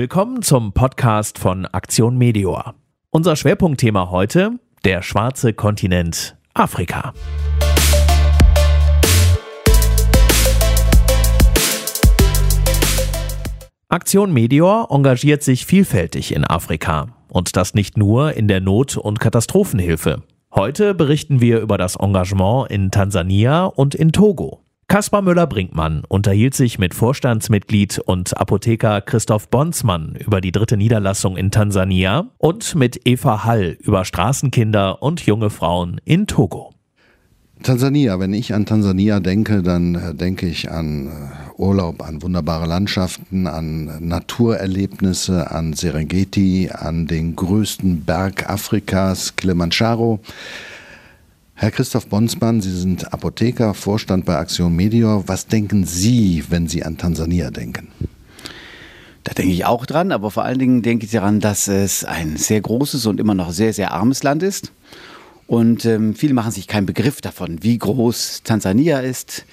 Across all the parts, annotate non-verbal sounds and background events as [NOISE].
Willkommen zum Podcast von Aktion Medior. Unser Schwerpunktthema heute, der schwarze Kontinent Afrika. Aktion Medior engagiert sich vielfältig in Afrika. Und das nicht nur in der Not- und Katastrophenhilfe. Heute berichten wir über das Engagement in Tansania und in Togo. Kaspar Müller-Brinkmann unterhielt sich mit Vorstandsmitglied und Apotheker Christoph Bonsmann über die dritte Niederlassung in Tansania und mit Eva Hall über Straßenkinder und junge Frauen in Togo. Tansania, wenn ich an Tansania denke, dann äh, denke ich an äh, Urlaub, an wunderbare Landschaften, an Naturerlebnisse, an Serengeti, an den größten Berg Afrikas, Kilimanjaro. Herr Christoph Bonsmann, Sie sind Apotheker, Vorstand bei Aktion Medior. Was denken Sie, wenn Sie an Tansania denken? Da denke ich auch dran, aber vor allen Dingen denke ich daran, dass es ein sehr großes und immer noch sehr, sehr armes Land ist und ähm, viele machen sich keinen Begriff davon, wie groß Tansania ist.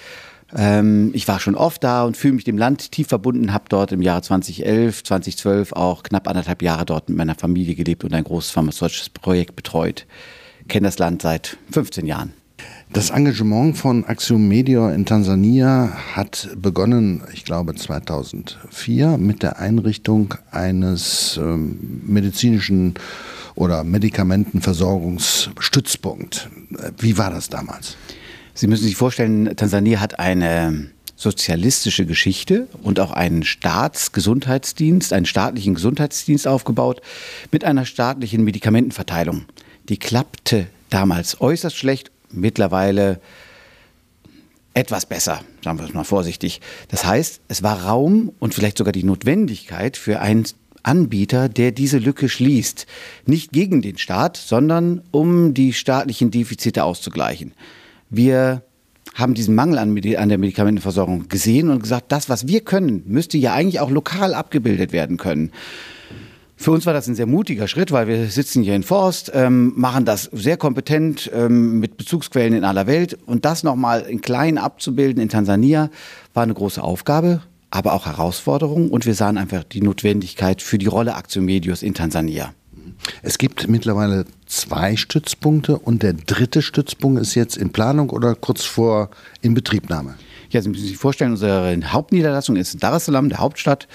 Ähm, ich war schon oft da und fühle mich dem Land tief verbunden, habe dort im Jahre 2011, 2012 auch knapp anderthalb Jahre dort mit meiner Familie gelebt und ein großes pharmazeutisches Projekt betreut. Kenne das Land seit 15 Jahren. Das Engagement von Axiom Media in Tansania hat begonnen, ich glaube 2004, mit der Einrichtung eines ähm, medizinischen oder Medikamentenversorgungsstützpunkt. Wie war das damals? Sie müssen sich vorstellen, Tansania hat eine sozialistische Geschichte und auch einen Staatsgesundheitsdienst, einen staatlichen Gesundheitsdienst aufgebaut mit einer staatlichen Medikamentenverteilung. Die klappte damals äußerst schlecht, mittlerweile etwas besser, sagen wir es mal vorsichtig. Das heißt, es war Raum und vielleicht sogar die Notwendigkeit für ein Anbieter, der diese Lücke schließt. Nicht gegen den Staat, sondern um die staatlichen Defizite auszugleichen. Wir haben diesen Mangel an, an, der Medikamentenversorgung gesehen und gesagt, das, was wir können, müsste ja eigentlich auch lokal abgebildet werden können. Für uns war das ein sehr mutiger Schritt, weil wir sitzen hier in Forst, ähm, machen das sehr kompetent ähm, mit Bezugsquellen in aller Welt und das nochmal in klein abzubilden in Tansania war eine große Aufgabe aber auch Herausforderungen und wir sahen einfach die Notwendigkeit für die Rolle Aktiomedius in Tansania. Es gibt mittlerweile zwei Stützpunkte und der dritte Stützpunkt ist jetzt in Planung oder kurz vor Inbetriebnahme. Ja, Sie müssen sich vorstellen, unsere Hauptniederlassung ist Dar es Salaam, der Hauptstadt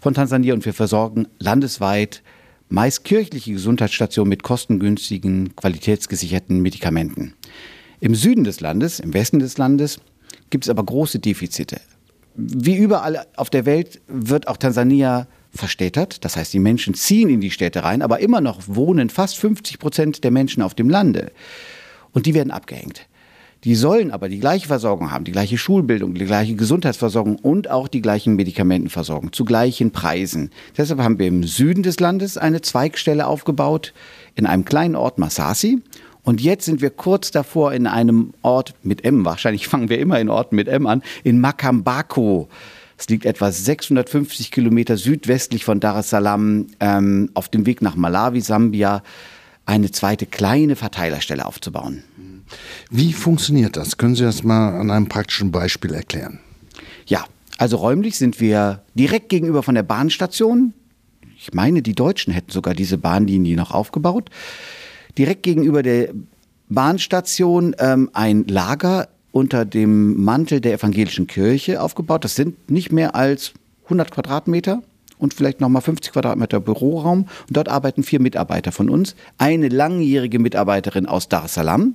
von Tansania und wir versorgen landesweit meist kirchliche Gesundheitsstationen mit kostengünstigen, qualitätsgesicherten Medikamenten. Im Süden des Landes, im Westen des Landes, gibt es aber große Defizite wie überall auf der Welt wird auch Tansania verstädtert. Das heißt, die Menschen ziehen in die Städte rein, aber immer noch wohnen fast 50 Prozent der Menschen auf dem Lande. Und die werden abgehängt. Die sollen aber die gleiche Versorgung haben, die gleiche Schulbildung, die gleiche Gesundheitsversorgung und auch die gleichen Medikamentenversorgung zu gleichen Preisen. Deshalb haben wir im Süden des Landes eine Zweigstelle aufgebaut, in einem kleinen Ort Masasi. Und jetzt sind wir kurz davor in einem Ort mit M, wahrscheinlich [LAUGHS] fangen wir immer in Orten mit M an, in Makambako. Es liegt etwa 650 Kilometer südwestlich von Dar es Salaam ähm, auf dem Weg nach Malawi, Sambia, eine zweite kleine Verteilerstelle aufzubauen. Wie funktioniert das? Können Sie das mal an einem praktischen Beispiel erklären? Ja, also räumlich sind wir direkt gegenüber von der Bahnstation. Ich meine, die Deutschen hätten sogar diese Bahnlinie noch aufgebaut direkt gegenüber der Bahnstation ähm, ein Lager unter dem Mantel der evangelischen Kirche aufgebaut. Das sind nicht mehr als 100 Quadratmeter und vielleicht nochmal 50 Quadratmeter Büroraum. Und dort arbeiten vier Mitarbeiter von uns. Eine langjährige Mitarbeiterin aus Dar es Salaam,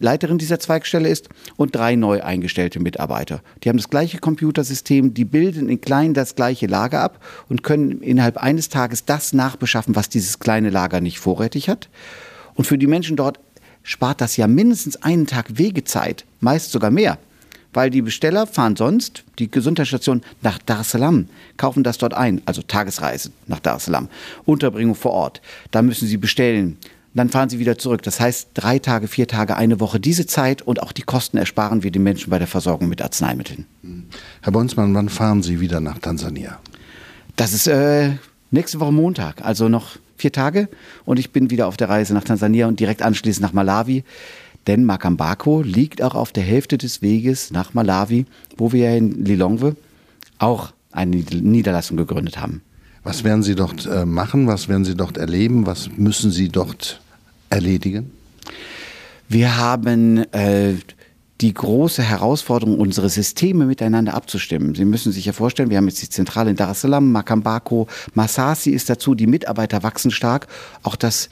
Leiterin dieser Zweigstelle ist, und drei neu eingestellte Mitarbeiter. Die haben das gleiche Computersystem, die bilden in klein das gleiche Lager ab und können innerhalb eines Tages das nachbeschaffen, was dieses kleine Lager nicht vorrätig hat. Und für die Menschen dort spart das ja mindestens einen Tag Wegezeit, meist sogar mehr. Weil die Besteller fahren sonst, die Gesundheitsstation, nach Dar es Salaam, kaufen das dort ein, also Tagesreise nach Dar es Salaam, Unterbringung vor Ort. Da müssen sie bestellen. Dann fahren sie wieder zurück. Das heißt, drei Tage, vier Tage, eine Woche. Diese Zeit und auch die Kosten ersparen wir den Menschen bei der Versorgung mit Arzneimitteln. Herr Bonsmann, wann fahren Sie wieder nach Tansania? Das ist äh, nächste Woche Montag, also noch vier Tage und ich bin wieder auf der Reise nach Tansania und direkt anschließend nach Malawi. Denn Makambako liegt auch auf der Hälfte des Weges nach Malawi, wo wir in Lilongwe auch eine Niederlassung gegründet haben. Was werden Sie dort äh, machen? Was werden Sie dort erleben? Was müssen Sie dort erledigen? Wir haben äh, die große Herausforderung, unsere Systeme miteinander abzustimmen. Sie müssen sich ja vorstellen, wir haben jetzt die Zentrale in Dar es Salaam, Makambako, Masasi ist dazu, die Mitarbeiter wachsen stark, auch das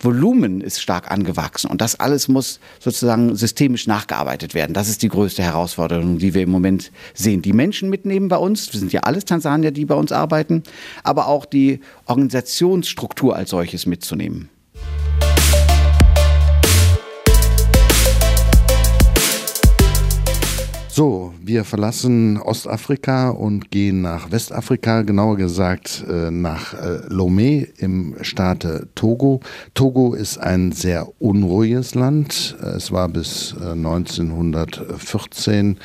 Volumen ist stark angewachsen und das alles muss sozusagen systemisch nachgearbeitet werden. Das ist die größte Herausforderung, die wir im Moment sehen. Die Menschen mitnehmen bei uns, wir sind ja alles Tansanier, die bei uns arbeiten, aber auch die Organisationsstruktur als solches mitzunehmen. So, wir verlassen Ostafrika und gehen nach Westafrika, genauer gesagt äh, nach äh, Lomé im Staate Togo. Togo ist ein sehr unruhiges Land. Es war bis 1914 äh,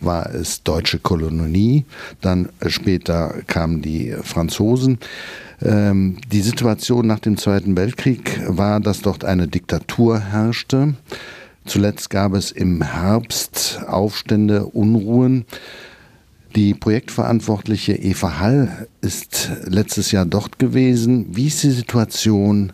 war es deutsche Kolonie, dann später kamen die Franzosen. Ähm, die Situation nach dem Zweiten Weltkrieg war, dass dort eine Diktatur herrschte. Zuletzt gab es im Herbst Aufstände, Unruhen. Die Projektverantwortliche Eva Hall ist letztes Jahr dort gewesen. Wie ist die Situation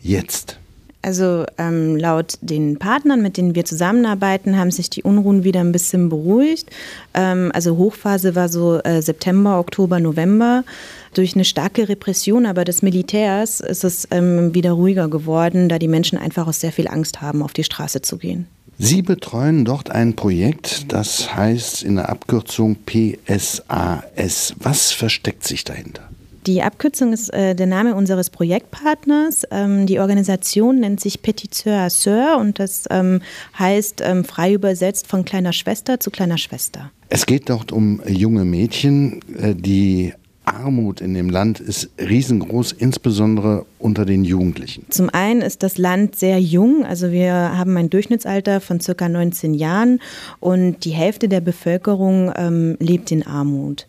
jetzt? Also ähm, laut den Partnern, mit denen wir zusammenarbeiten, haben sich die Unruhen wieder ein bisschen beruhigt. Ähm, also Hochphase war so äh, September, Oktober, November. Durch eine starke Repression aber des Militärs ist es ähm, wieder ruhiger geworden, da die Menschen einfach auch sehr viel Angst haben, auf die Straße zu gehen. Sie betreuen dort ein Projekt, das heißt in der Abkürzung PSAS. Was versteckt sich dahinter? Die Abkürzung ist äh, der Name unseres Projektpartners. Ähm, die Organisation nennt sich Petiteur à Sœur und das ähm, heißt ähm, frei übersetzt von kleiner Schwester zu kleiner Schwester. Es geht dort um junge Mädchen, äh, die Armut in dem Land ist riesengroß, insbesondere unter den Jugendlichen. Zum einen ist das Land sehr jung, also wir haben ein Durchschnittsalter von circa 19 Jahren und die Hälfte der Bevölkerung ähm, lebt in Armut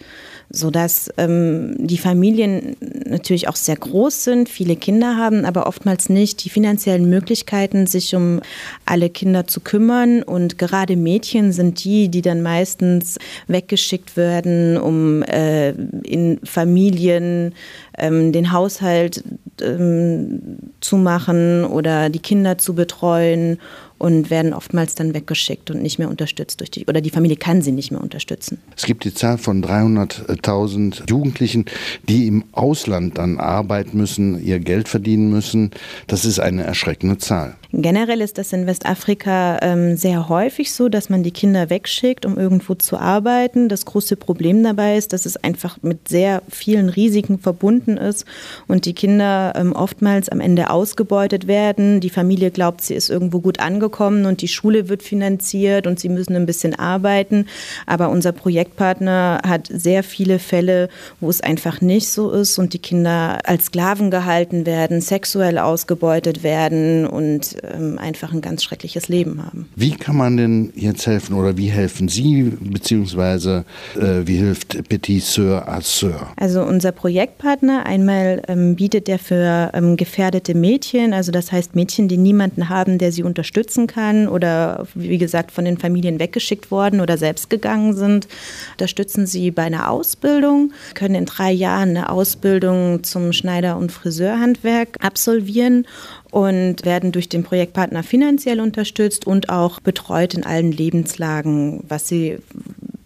sodass ähm, die Familien natürlich auch sehr groß sind, viele Kinder haben, aber oftmals nicht die finanziellen Möglichkeiten, sich um alle Kinder zu kümmern. Und gerade Mädchen sind die, die dann meistens weggeschickt werden, um äh, in Familien ähm, den Haushalt ähm, zu machen oder die Kinder zu betreuen und werden oftmals dann weggeschickt und nicht mehr unterstützt durch die, oder die Familie kann sie nicht mehr unterstützen. Es gibt die Zahl von 300.000 Jugendlichen, die im Ausland dann arbeiten müssen, ihr Geld verdienen müssen. Das ist eine erschreckende Zahl. Generell ist das in Westafrika ähm, sehr häufig so, dass man die Kinder wegschickt, um irgendwo zu arbeiten. Das große Problem dabei ist, dass es einfach mit sehr vielen Risiken verbunden ist und die Kinder ähm, oftmals am Ende ausgebeutet werden. Die Familie glaubt, sie ist irgendwo gut angekommen und die Schule wird finanziert und sie müssen ein bisschen arbeiten. Aber unser Projektpartner hat sehr viele Fälle, wo es einfach nicht so ist und die Kinder als Sklaven gehalten werden, sexuell ausgebeutet werden und ähm, einfach ein ganz schreckliches Leben haben. Wie kann man denn jetzt helfen oder wie helfen Sie, beziehungsweise äh, wie hilft Petit Sœur à Sœur? Also unser Projektpartner, einmal ähm, bietet er für ähm, gefährdete Mädchen, also das heißt Mädchen, die niemanden haben, der sie unterstützen kann oder wie gesagt von den Familien weggeschickt worden oder selbst gegangen sind, unterstützen sie bei einer Ausbildung, können in drei Jahren eine Ausbildung zum Schneider- und Friseurhandwerk absolvieren und werden durch den Projektpartner finanziell unterstützt und auch betreut in allen Lebenslagen, was sie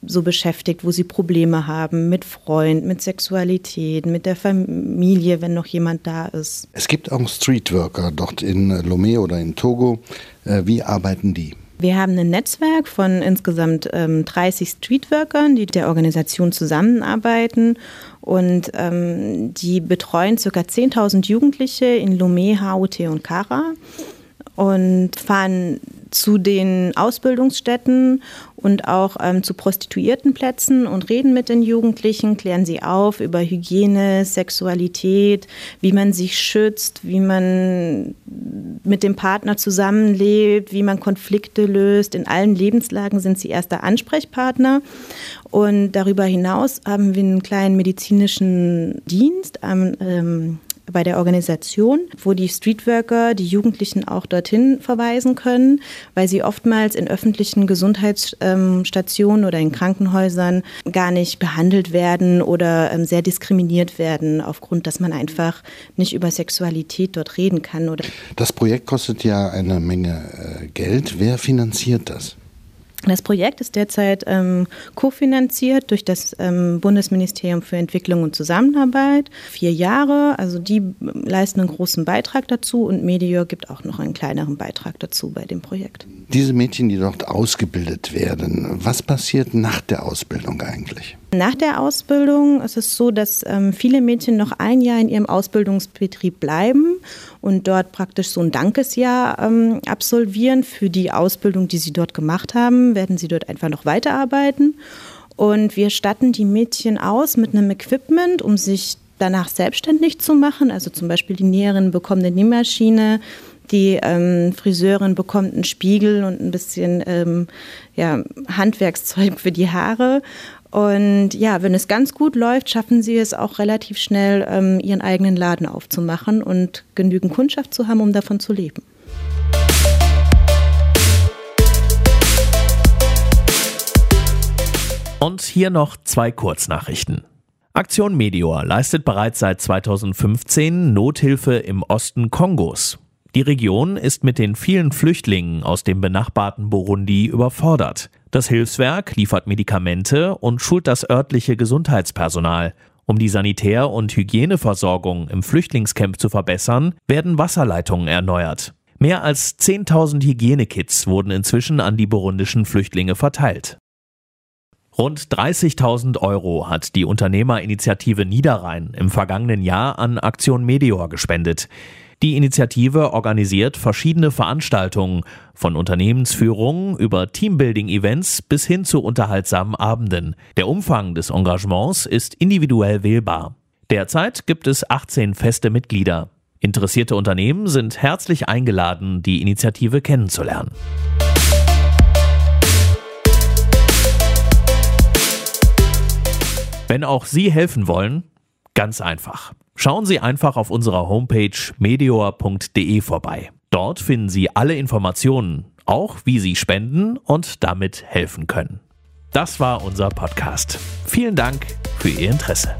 so beschäftigt, wo sie Probleme haben mit Freund, mit Sexualität, mit der Familie, wenn noch jemand da ist. Es gibt auch Streetworker dort in Lomé oder in Togo. Äh, wie arbeiten die? Wir haben ein Netzwerk von insgesamt ähm, 30 Streetworkern, die der Organisation zusammenarbeiten und ähm, die betreuen ca. 10.000 Jugendliche in Lomé, HUT und Kara und fahren zu den Ausbildungsstätten und auch ähm, zu Prostituiertenplätzen und reden mit den Jugendlichen, klären sie auf über Hygiene, Sexualität, wie man sich schützt, wie man mit dem Partner zusammenlebt, wie man Konflikte löst. In allen Lebenslagen sind sie erster Ansprechpartner. Und darüber hinaus haben wir einen kleinen medizinischen Dienst am ähm, bei der Organisation, wo die Streetworker die Jugendlichen auch dorthin verweisen können, weil sie oftmals in öffentlichen Gesundheitsstationen oder in Krankenhäusern gar nicht behandelt werden oder ähm, sehr diskriminiert werden, aufgrund, dass man einfach nicht über Sexualität dort reden kann. Oder das Projekt kostet ja eine Menge äh, Geld. Wer finanziert das? Das Projekt ist derzeit ähm, kofinanziert durch das ähm, Bundesministerium für Entwicklung und Zusammenarbeit. Vier Jahre, also die leisten einen großen Beitrag dazu und Medior gibt auch noch einen kleineren Beitrag dazu bei dem Projekt. Diese Mädchen, die dort ausgebildet werden, was passiert nach der Ausbildung eigentlich? Nach der Ausbildung ist es so, dass ähm, viele Mädchen noch ein Jahr in ihrem Ausbildungsbetrieb bleiben und dort praktisch so ein Dankesjahr ähm, absolvieren für die Ausbildung, die sie dort gemacht haben, werden sie dort einfach noch weiterarbeiten. Und wir statten die Mädchen aus mit einem Equipment, um sich danach selbstständig zu machen. Also zum Beispiel die Näherin bekommt eine Nähmaschine, die ähm, Friseurin bekommt einen Spiegel und ein bisschen ähm, ja, Handwerkszeug für die Haare. Und ja, wenn es ganz gut läuft, schaffen sie es auch relativ schnell, ähm, ihren eigenen Laden aufzumachen und genügend Kundschaft zu haben, um davon zu leben. Und hier noch zwei Kurznachrichten. Aktion Medior leistet bereits seit 2015 Nothilfe im Osten Kongos. Die Region ist mit den vielen Flüchtlingen aus dem benachbarten Burundi überfordert. Das Hilfswerk liefert Medikamente und schult das örtliche Gesundheitspersonal. Um die Sanitär- und Hygieneversorgung im Flüchtlingscamp zu verbessern, werden Wasserleitungen erneuert. Mehr als 10.000 Hygienekits wurden inzwischen an die burundischen Flüchtlinge verteilt. Rund 30.000 Euro hat die Unternehmerinitiative Niederrhein im vergangenen Jahr an Aktion Meteor gespendet. Die Initiative organisiert verschiedene Veranstaltungen, von Unternehmensführungen über Teambuilding-Events bis hin zu unterhaltsamen Abenden. Der Umfang des Engagements ist individuell wählbar. Derzeit gibt es 18 feste Mitglieder. Interessierte Unternehmen sind herzlich eingeladen, die Initiative kennenzulernen. Wenn auch Sie helfen wollen, ganz einfach. Schauen Sie einfach auf unserer Homepage meteor.de vorbei. Dort finden Sie alle Informationen, auch wie Sie spenden und damit helfen können. Das war unser Podcast. Vielen Dank für Ihr Interesse.